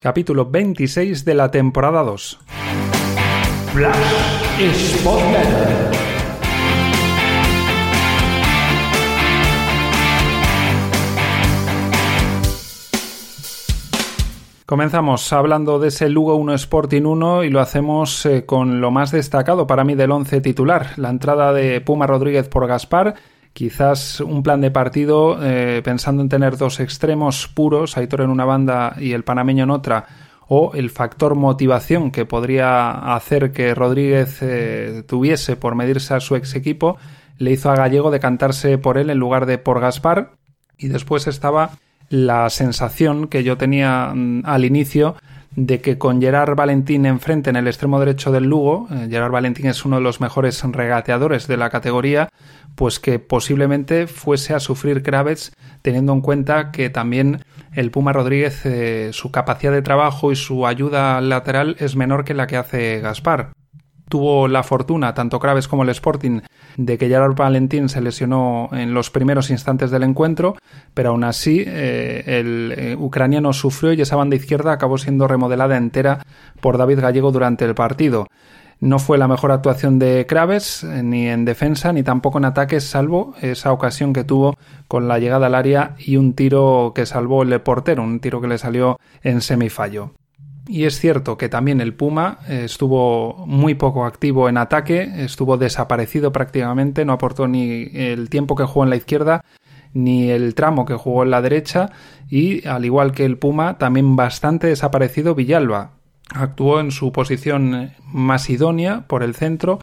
capítulo 26 de la temporada 2. Comenzamos hablando de ese Lugo 1 Sporting 1 y lo hacemos eh, con lo más destacado para mí del 11 titular, la entrada de Puma Rodríguez por Gaspar Quizás un plan de partido eh, pensando en tener dos extremos puros, Aitor en una banda y el panameño en otra, o el factor motivación que podría hacer que Rodríguez eh, tuviese por medirse a su ex equipo, le hizo a Gallego decantarse por él en lugar de por Gaspar. Y después estaba la sensación que yo tenía mm, al inicio de que con Gerard Valentín enfrente en el extremo derecho del Lugo, eh, Gerard Valentín es uno de los mejores regateadores de la categoría, pues que posiblemente fuese a sufrir Kravets teniendo en cuenta que también el Puma Rodríguez eh, su capacidad de trabajo y su ayuda lateral es menor que la que hace Gaspar. Tuvo la fortuna, tanto Kraves como el Sporting, de que Gerard Valentín se lesionó en los primeros instantes del encuentro, pero aún así eh, el eh, ucraniano sufrió y esa banda izquierda acabó siendo remodelada entera por David Gallego durante el partido. No fue la mejor actuación de Kraves, eh, ni en defensa, ni tampoco en ataques, salvo esa ocasión que tuvo con la llegada al área y un tiro que salvó el portero, un tiro que le salió en semifallo. Y es cierto que también el Puma eh, estuvo muy poco activo en ataque, estuvo desaparecido prácticamente, no aportó ni el tiempo que jugó en la izquierda ni el tramo que jugó en la derecha. Y al igual que el Puma también bastante desaparecido Villalba, actuó en su posición más idónea por el centro,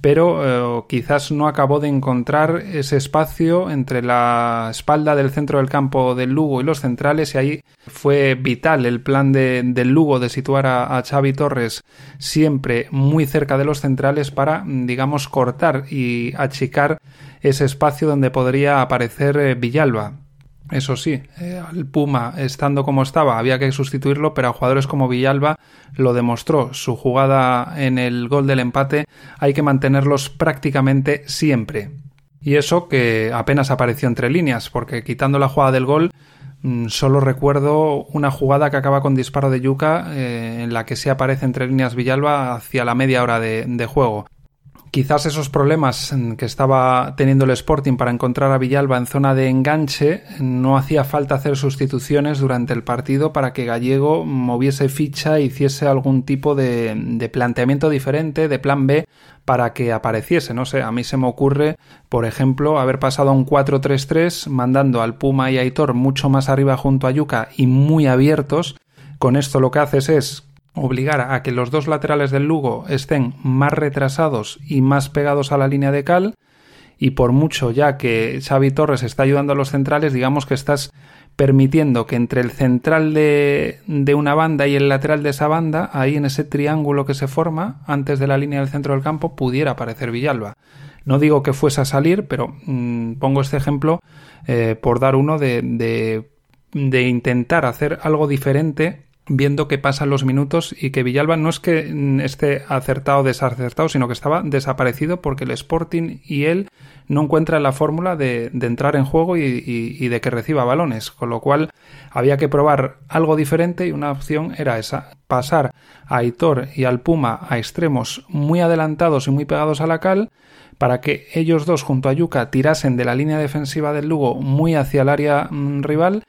pero eh, quizás no acabó de encontrar ese espacio entre la espalda del centro del campo del Lugo y los centrales y ahí fue vital el plan de, del Lugo de situar a, a, Xavi Torres siempre muy cerca de los centrales para digamos cortar y achicar ese espacio donde podría aparecer eh, Villalba eso sí, eh, al Puma, estando como estaba, había que sustituirlo, pero a jugadores como Villalba lo demostró. Su jugada en el gol del empate hay que mantenerlos prácticamente siempre. Y eso que apenas apareció entre líneas, porque quitando la jugada del gol, mm, solo recuerdo una jugada que acaba con disparo de Yuca eh, en la que se aparece entre líneas Villalba hacia la media hora de juego. Quizás esos problemas que estaba teniendo el Sporting para encontrar a Villalba en zona de enganche, no hacía falta hacer sustituciones durante el partido para que Gallego moviese ficha e hiciese algún tipo de, de planteamiento diferente, de plan B, para que apareciese. No sé, a mí se me ocurre, por ejemplo, haber pasado a un 4-3-3 mandando al Puma y Aitor mucho más arriba junto a Yuca y muy abiertos. Con esto lo que haces es obligar a que los dos laterales del Lugo estén más retrasados y más pegados a la línea de cal y por mucho ya que Xavi Torres está ayudando a los centrales, digamos que estás permitiendo que entre el central de, una banda y el lateral de esa banda, ahí en ese triángulo que se forma antes de la línea del centro del campo, pudiera aparecer Villalba. No digo que fuese a salir, pero mmm, pongo este ejemplo eh, por dar uno de, de intentar hacer algo diferente viendo que pasan los minutos y que Villalba no es que esté acertado o desacertado, sino que estaba desaparecido porque el Sporting y él no encuentran la fórmula de, entrar en juego y, de que reciba balones, con lo cual había que probar algo diferente y una opción era esa, pasar a Aitor y al Puma a extremos muy adelantados y muy pegados a la cal, para que ellos dos junto a Yuca tirasen de la línea defensiva del Lugo muy hacia el área mmm, rival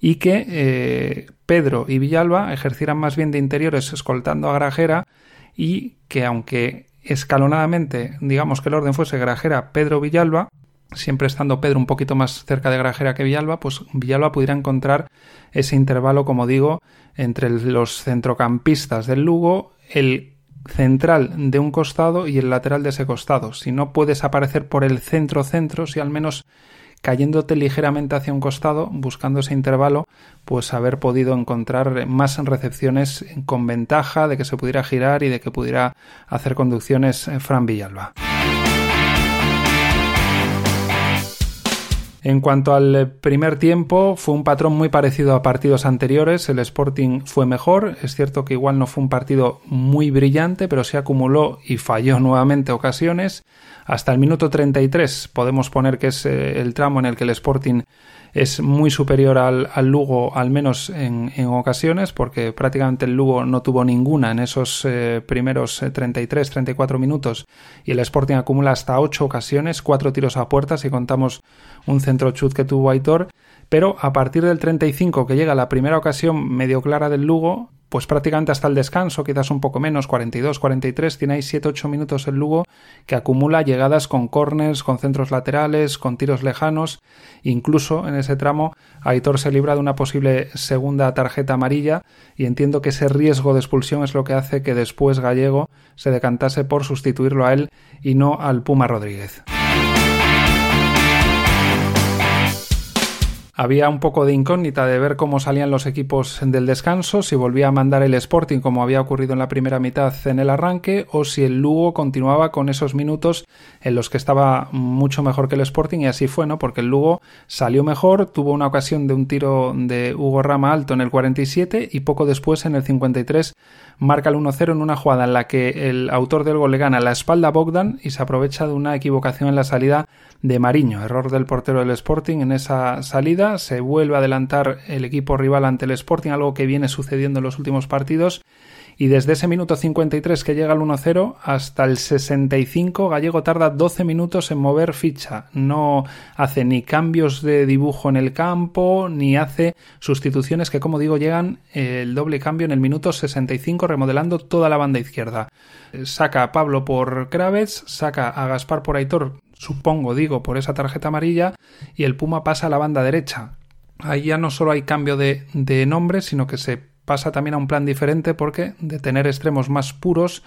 y que eh, Pedro y Villalba ejercieran más bien de interiores escoltando a Grajera y que aunque escalonadamente digamos que el orden fuese Grajera, Pedro, Villalba, siempre estando Pedro un poquito más cerca de Grajera que Villalba, pues Villalba pudiera encontrar ese intervalo, como digo, entre los centrocampistas del Lugo, el central de un costado y el lateral de ese costado. Si no puedes aparecer por el centro-centro, si al menos cayéndote ligeramente hacia un costado, buscando ese intervalo, pues haber podido encontrar más recepciones con ventaja de que se pudiera girar y de que pudiera hacer conducciones Fran Villalba. En cuanto al primer tiempo, fue un patrón muy parecido a partidos anteriores. El Sporting fue mejor. Es cierto que igual no fue un partido muy brillante, pero se acumuló y falló nuevamente ocasiones. Hasta el minuto 33 podemos poner que es eh, el tramo en el que el Sporting es muy superior al, Lugo, al menos en, ocasiones, porque prácticamente el Lugo no tuvo ninguna en esos eh, primeros 33-34 minutos y el Sporting acumula hasta 8 ocasiones, 4 tiros a puerta si contamos un centro chut que tuvo Aitor, pero a partir del 35 que llega la primera ocasión medio clara del Lugo, pues prácticamente hasta el descanso, quizás un poco menos, 42, 43, tiene ahí 7-8 minutos el Lugo que acumula llegadas con corners, con centros laterales, con tiros lejanos, incluso en ese tramo Aitor se libra de una posible segunda tarjeta amarilla y entiendo que ese riesgo de expulsión es lo que hace que después Gallego se decantase por sustituirlo a él y no al Puma Rodríguez. Había un poco de incógnita de ver cómo salían los equipos del descanso, si volvía a mandar el Sporting como había ocurrido en la primera mitad en el arranque, o si el Lugo continuaba con esos minutos en los que estaba mucho mejor que el Sporting, y así fue, ¿no? Porque el Lugo salió mejor, tuvo una ocasión de un tiro de Hugo Rama alto en el 47 y poco después en el 53 marca el 1-0 en una jugada en la que el autor del gol le gana la espalda a Bogdan y se aprovecha de una equivocación en la salida de Mariño, error del portero del Sporting en esa salida, se vuelve a adelantar el equipo rival ante el Sporting, algo que viene sucediendo en los últimos partidos y desde ese minuto 53 que llega al 1-0 hasta el 65 Gallego tarda 12 minutos en mover ficha. No hace ni cambios de dibujo en el campo, ni hace sustituciones que como digo llegan el doble cambio en el minuto 65 remodelando toda la banda izquierda. Saca a Pablo por Kravets, saca a Gaspar por Aitor, supongo digo por esa tarjeta amarilla y el Puma pasa a la banda derecha. Ahí ya no solo hay cambio de, de nombre, sino que se pasa también a un plan diferente porque de tener extremos más puros,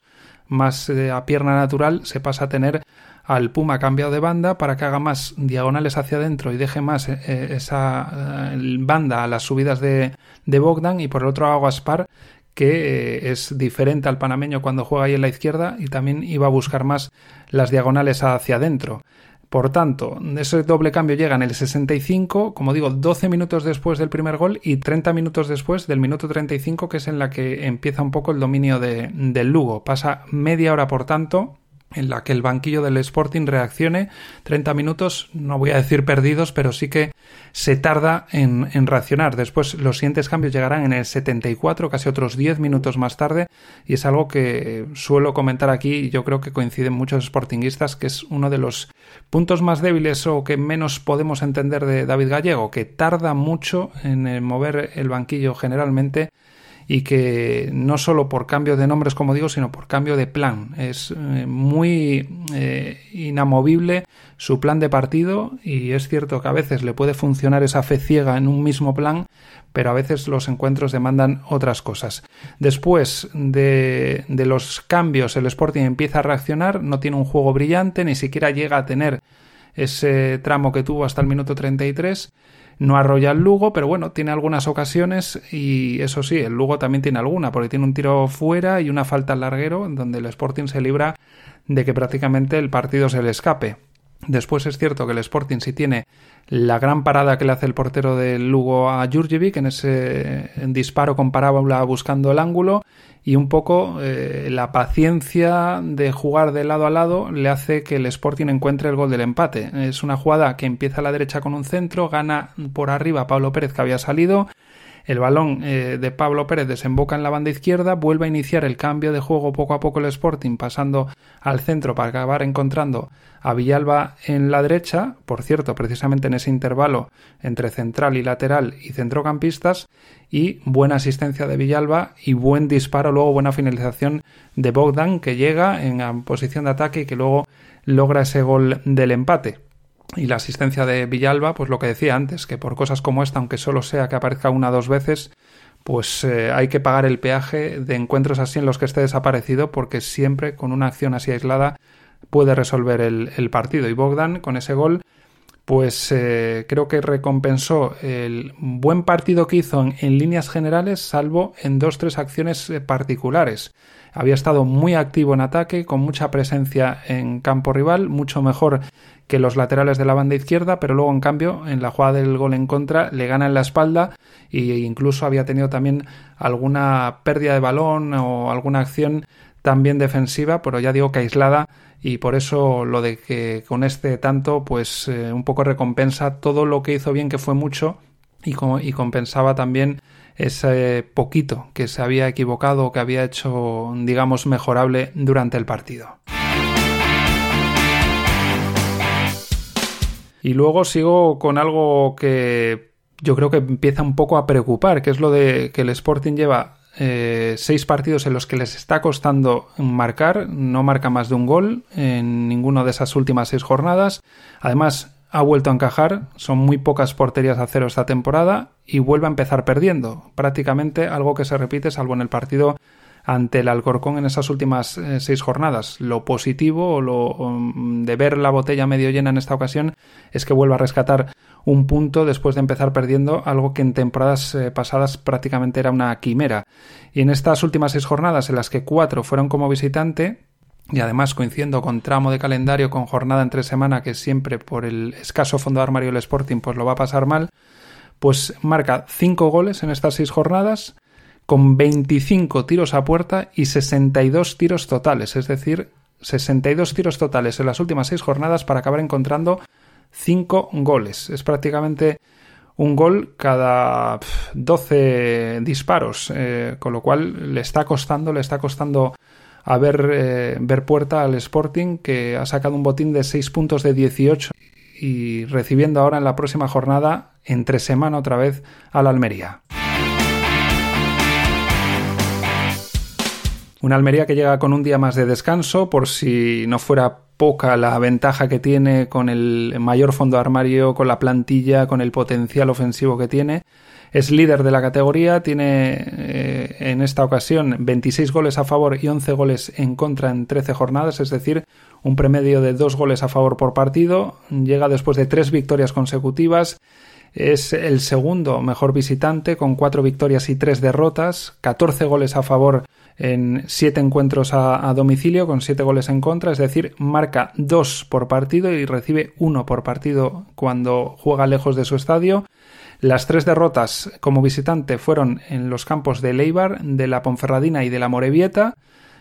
más eh, a pierna natural, se pasa a tener al Puma cambiado de banda para que haga más diagonales hacia adentro y deje más eh, eh, esa banda a las subidas de, de, Bogdan y por el otro a Gaspar que es diferente al panameño cuando juega ahí en la izquierda y también iba a buscar más las diagonales hacia adentro. Por tanto, ese doble cambio llega en el 65, como digo, 12 minutos después del primer gol y 30 minutos después del minuto 35, que es en la que empieza un poco el dominio de, del Lugo. Pasa media hora, por tanto, en la que el banquillo del Sporting reaccione. 30 minutos, no voy a decir perdidos, pero sí que se tarda en, reaccionar. Después los siguientes cambios llegarán en el 74, casi otros 10 minutos más tarde, y es algo que suelo comentar aquí y yo creo que coinciden muchos sportinguistas, que es uno de los puntos más débiles o que menos podemos entender de David Gallego, que tarda mucho en mover el banquillo generalmente y que no solo por cambio de nombres, como digo, sino por cambio de plan. Es eh, muy eh, inamovible su plan de partido y es cierto que a veces le puede funcionar esa fe ciega en un mismo plan, pero a veces los encuentros demandan otras cosas. Después de, de los cambios, el Sporting empieza a reaccionar, no tiene un juego brillante, ni siquiera llega a tener ese tramo que tuvo hasta el minuto 33 no arrolla el Lugo, pero bueno, tiene algunas ocasiones y eso sí, el Lugo también tiene alguna, porque tiene un tiro fuera y una falta al larguero, donde el Sporting se libra de que prácticamente el partido se le escape. Después es cierto que el Sporting sí tiene la gran parada que le hace el portero del Lugo a Jurjevic en ese disparo con parábola buscando el ángulo y un poco eh, la paciencia de jugar de lado a lado le hace que el Sporting encuentre el gol del empate. Es una jugada que empieza a la derecha con un centro, gana por arriba Pablo Pérez que había salido, el balón eh, de Pablo Pérez desemboca en la banda izquierda, vuelve a iniciar el cambio de juego poco a poco el Sporting, pasando al centro para acabar encontrando a Villalba en la derecha, por cierto, precisamente en ese intervalo entre central y lateral y centrocampistas, y buena asistencia de Villalba y buen disparo, luego buena finalización de Bogdan que llega en posición de ataque y que luego logra ese gol del empate. Y la asistencia de Villalba, pues lo que decía antes, que por cosas como esta, aunque solo sea que aparezca una o dos veces, pues eh, hay que pagar el peaje de encuentros así en los que esté desaparecido, porque siempre con una acción así aislada puede resolver el, partido. Y Bogdan, con ese gol, pues eh, creo que recompensó el buen partido que hizo en, líneas generales, salvo en dos tres acciones eh, particulares. Había estado muy activo en ataque, con mucha presencia en campo rival, mucho mejor que los laterales de la banda izquierda, pero luego en cambio en la jugada del gol en contra le gana en la espalda e incluso había tenido también alguna pérdida de balón o alguna acción también defensiva, pero ya digo que aislada y por eso lo de que con este tanto pues eh, un poco recompensa todo lo que hizo bien que fue mucho y, y compensaba también ese poquito que se había equivocado o que había hecho digamos mejorable durante el partido. Y luego sigo con algo que yo creo que empieza un poco a preocupar, que es lo de que el Sporting lleva eh, seis partidos en los que les está costando marcar, no marca más de un gol en ninguno de esas últimas seis jornadas. Además, ha vuelto a encajar, son muy pocas porterías a cero esta temporada y vuelve a empezar perdiendo. Prácticamente algo que se repite, salvo en el partido ante el Alcorcón en esas últimas eh, seis jornadas. Lo positivo o lo mm, de ver la botella medio llena en esta ocasión es que vuelve a rescatar un punto después de empezar perdiendo algo que en temporadas eh, pasadas prácticamente era una quimera. Y en estas últimas seis jornadas, en las que cuatro fueron como visitante, y además coincidiendo con tramo de calendario con jornada entre semana que siempre por el escaso fondo de armario del Sporting pues lo va a pasar mal, pues marca cinco goles en estas seis jornadas con 25 tiros a puerta y 62 tiros totales, es decir, 62 tiros totales en las últimas seis jornadas para acabar encontrando 5 goles. Es prácticamente un gol cada 12 disparos, eh, con lo cual le está costando, le está costando a ver, eh, ver puerta al Sporting, que ha sacado un botín de 6 puntos de 18 y recibiendo ahora en la próxima jornada, entre semana otra vez, al Almería. Una Almería que llega con un día más de descanso, por si no fuera poca la ventaja que tiene con el mayor fondo armario, con la plantilla, con el potencial ofensivo que tiene. Es líder de la categoría, tiene eh, en esta ocasión 26 goles a favor y 11 goles en contra en 13 jornadas, es decir, un promedio de 2 goles a favor por partido. Llega después de tres victorias consecutivas. Es el segundo mejor visitante con 4 victorias y 3 derrotas, 14 goles a favor en siete encuentros a, domicilio con siete goles en contra, es decir, marca dos por partido y recibe uno por partido cuando juega lejos de su estadio. Las tres derrotas como visitante fueron en los campos de Leibar, de la Ponferradina y de la Morevieta,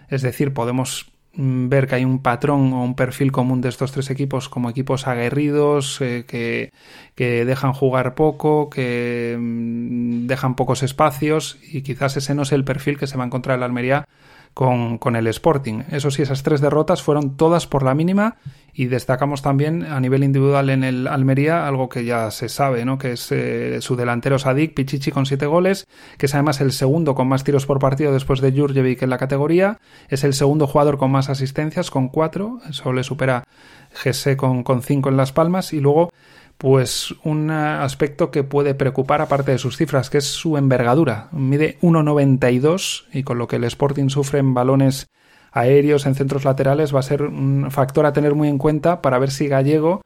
es decir, podemos ver que hay un patrón o un perfil común de estos tres equipos como equipos aguerridos eh, que, que, dejan jugar poco, que mm, dejan pocos espacios y quizás ese no es el perfil que se va a encontrar en la Almería con, con, el Sporting. Eso sí, esas tres derrotas fueron todas por la mínima y destacamos también a nivel individual en el Almería algo que ya se sabe, ¿no? que es eh, su delantero Sadik Pichichi con siete goles, que es además el segundo con más tiros por partido después de Jurjevic en la categoría, es el segundo jugador con más asistencias con cuatro, eso le supera Gese con, con cinco en Las Palmas y luego pues un aspecto que puede preocupar aparte de sus cifras, que es su envergadura. Mide 1,92 y con lo que el Sporting sufre en balones aéreos, en centros laterales, va a ser un factor a tener muy en cuenta para ver si Gallego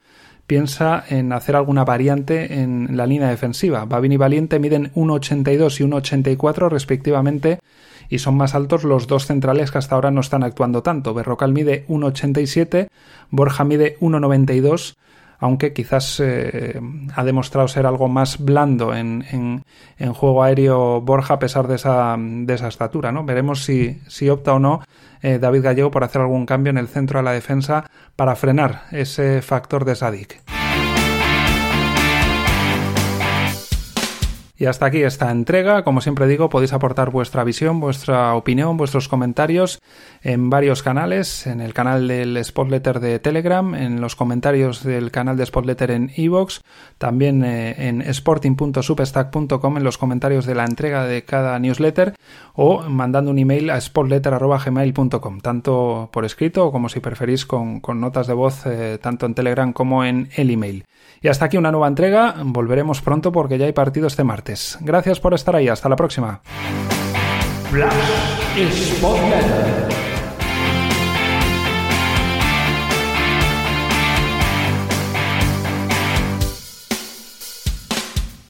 piensa en hacer alguna variante en la línea defensiva. Babin y Valiente miden 1,82 y 1,84 respectivamente y son más altos los dos centrales que hasta ahora no están actuando tanto. Berrocal mide 1,87, Borja mide 1,92 aunque quizás eh, ha demostrado ser algo más blando en, juego aéreo Borja a pesar de esa, de esa estatura. ¿no? Veremos si, si opta o no eh, David Gallego por hacer algún cambio en el centro de la defensa para frenar ese factor de Sadik. Y hasta aquí esta entrega. Como siempre digo, podéis aportar vuestra visión, vuestra opinión, vuestros comentarios en varios canales, en el canal del Spotletter de Telegram, en los comentarios del canal de Spotletter en Evox, también eh, en sporting.substack.com en los comentarios de la entrega de cada newsletter o mandando un email a spotletter.gmail.com, tanto por escrito como si preferís con, notas de voz eh, tanto en Telegram como en el email. Y hasta aquí una nueva entrega. Volveremos pronto porque ya hay partido este martes. Gracias por estar ahí. Hasta la próxima.